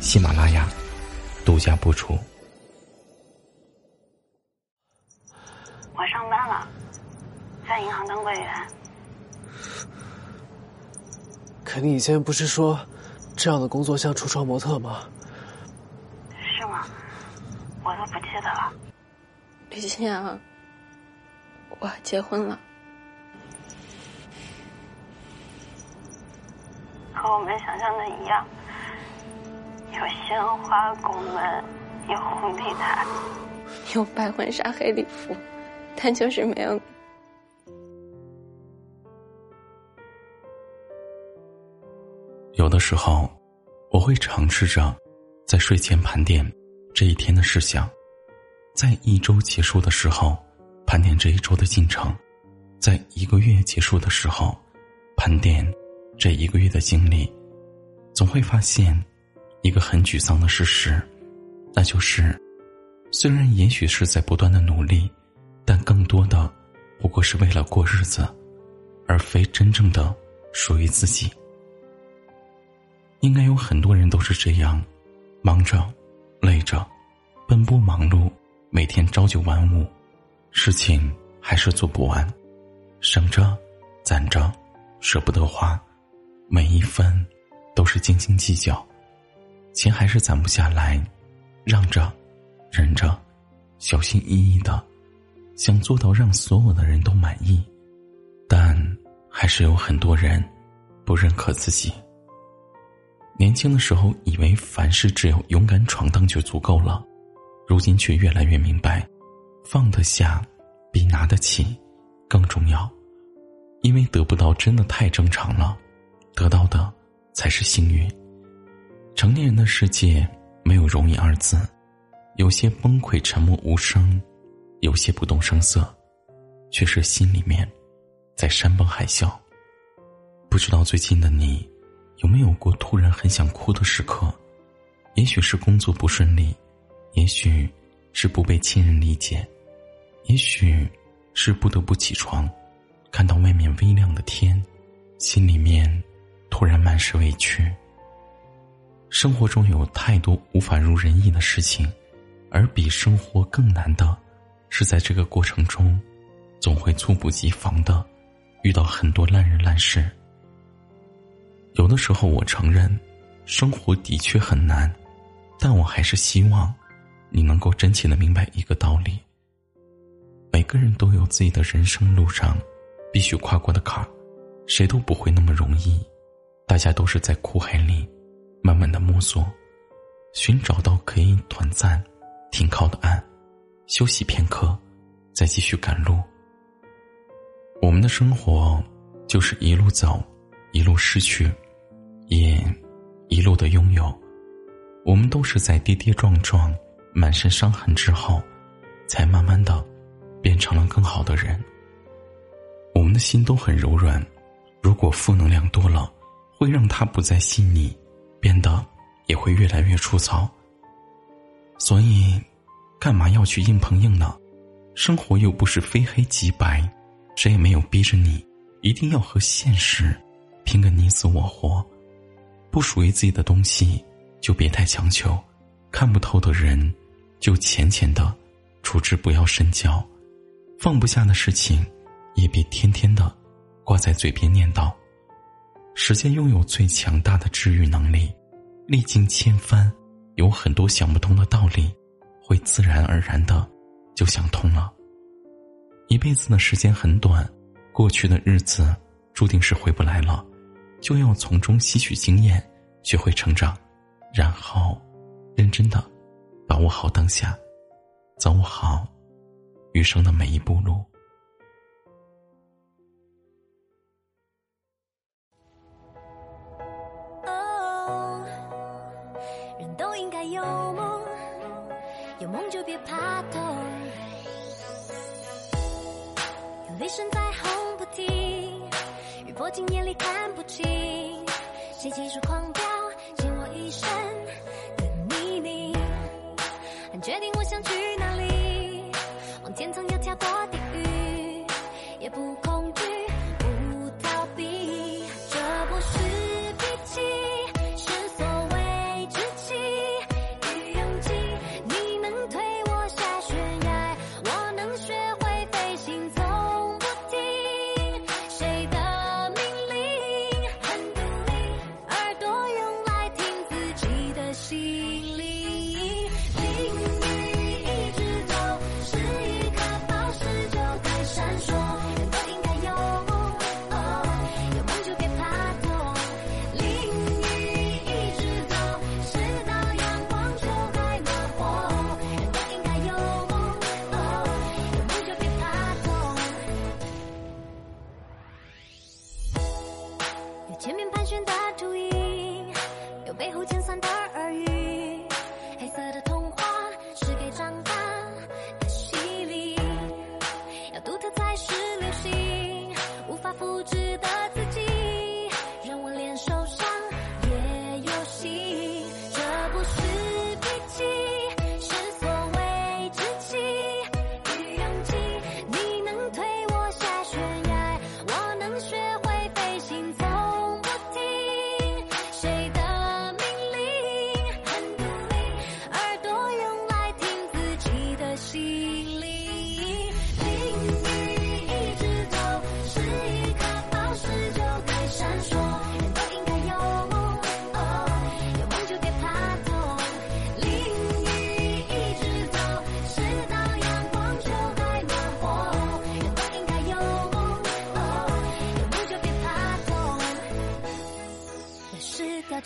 喜马拉雅独家播出。我上班了，在银行当柜员。可你以前不是说，这样的工作像橱窗模特吗？是吗？我都不记得了。李欣阳，我结婚了。和我们想象的一样，有鲜花、拱门，有红地毯，有白婚纱、黑礼服，但就是没有。有的时候，我会尝试着在睡前盘点这一天的事项，在一周结束的时候盘点这一周的进程，在一个月结束的时候盘点。这一个月的经历，总会发现一个很沮丧的事实，那就是，虽然也许是在不断的努力，但更多的不过是为了过日子，而非真正的属于自己。应该有很多人都是这样，忙着、累着、奔波忙碌，每天朝九晚五，事情还是做不完，省着、攒着，舍不得花。每一分，都是斤斤计较，钱还是攒不下来，让着，忍着，小心翼翼的，想做到让所有的人都满意，但还是有很多人不认可自己。年轻的时候以为凡事只有勇敢闯荡就足够了，如今却越来越明白，放得下比拿得起更重要，因为得不到真的太正常了。得到的才是幸运。成年人的世界没有容易二字，有些崩溃沉默无声，有些不动声色，却是心里面在山崩海啸。不知道最近的你有没有过突然很想哭的时刻？也许是工作不顺利，也许是不被亲人理解，也许是不得不起床，看到外面微亮的天，心里面。突然满是委屈。生活中有太多无法如人意的事情，而比生活更难的，是在这个过程中，总会猝不及防的遇到很多烂人烂事。有的时候，我承认，生活的确很难，但我还是希望，你能够真切的明白一个道理：每个人都有自己的人生路上必须跨过的坎儿，谁都不会那么容易。大家都是在苦海里，慢慢的摸索，寻找到可以短暂停靠的岸，休息片刻，再继续赶路。我们的生活就是一路走，一路失去，也一路的拥有。我们都是在跌跌撞撞、满身伤痕之后，才慢慢的变成了更好的人。我们的心都很柔软，如果负能量多了。会让他不再细腻，变得也会越来越粗糙。所以，干嘛要去硬碰硬呢？生活又不是非黑即白，谁也没有逼着你一定要和现实拼个你死我活。不属于自己的东西，就别太强求；看不透的人，就浅浅的处之，不要深交。放不下的事情，也别天天的挂在嘴边念叨。时间拥有最强大的治愈能力，历经千帆，有很多想不通的道理，会自然而然的就想通了。一辈子的时间很短，过去的日子注定是回不来了，就要从中吸取经验，学会成长，然后认真的把握好当下，走好余生的每一步路。有梦就别怕痛有雷声在轰不停雨泼进眼里看不清谁急速狂飙溅我一身的泥泞很确定我想去哪里往天堂要跳过地狱也不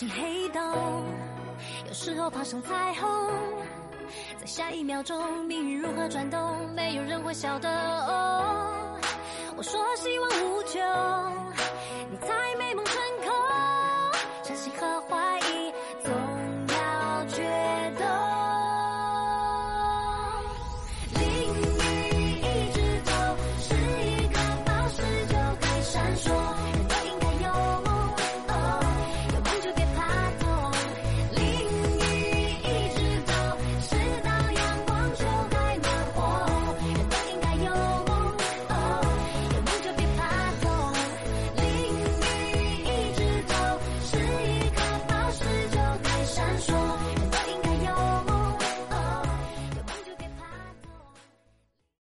进黑洞，有时候爬上彩虹，在下一秒钟命运如何转动，没有人会晓得。哦，我说希望无穷，你在美梦成。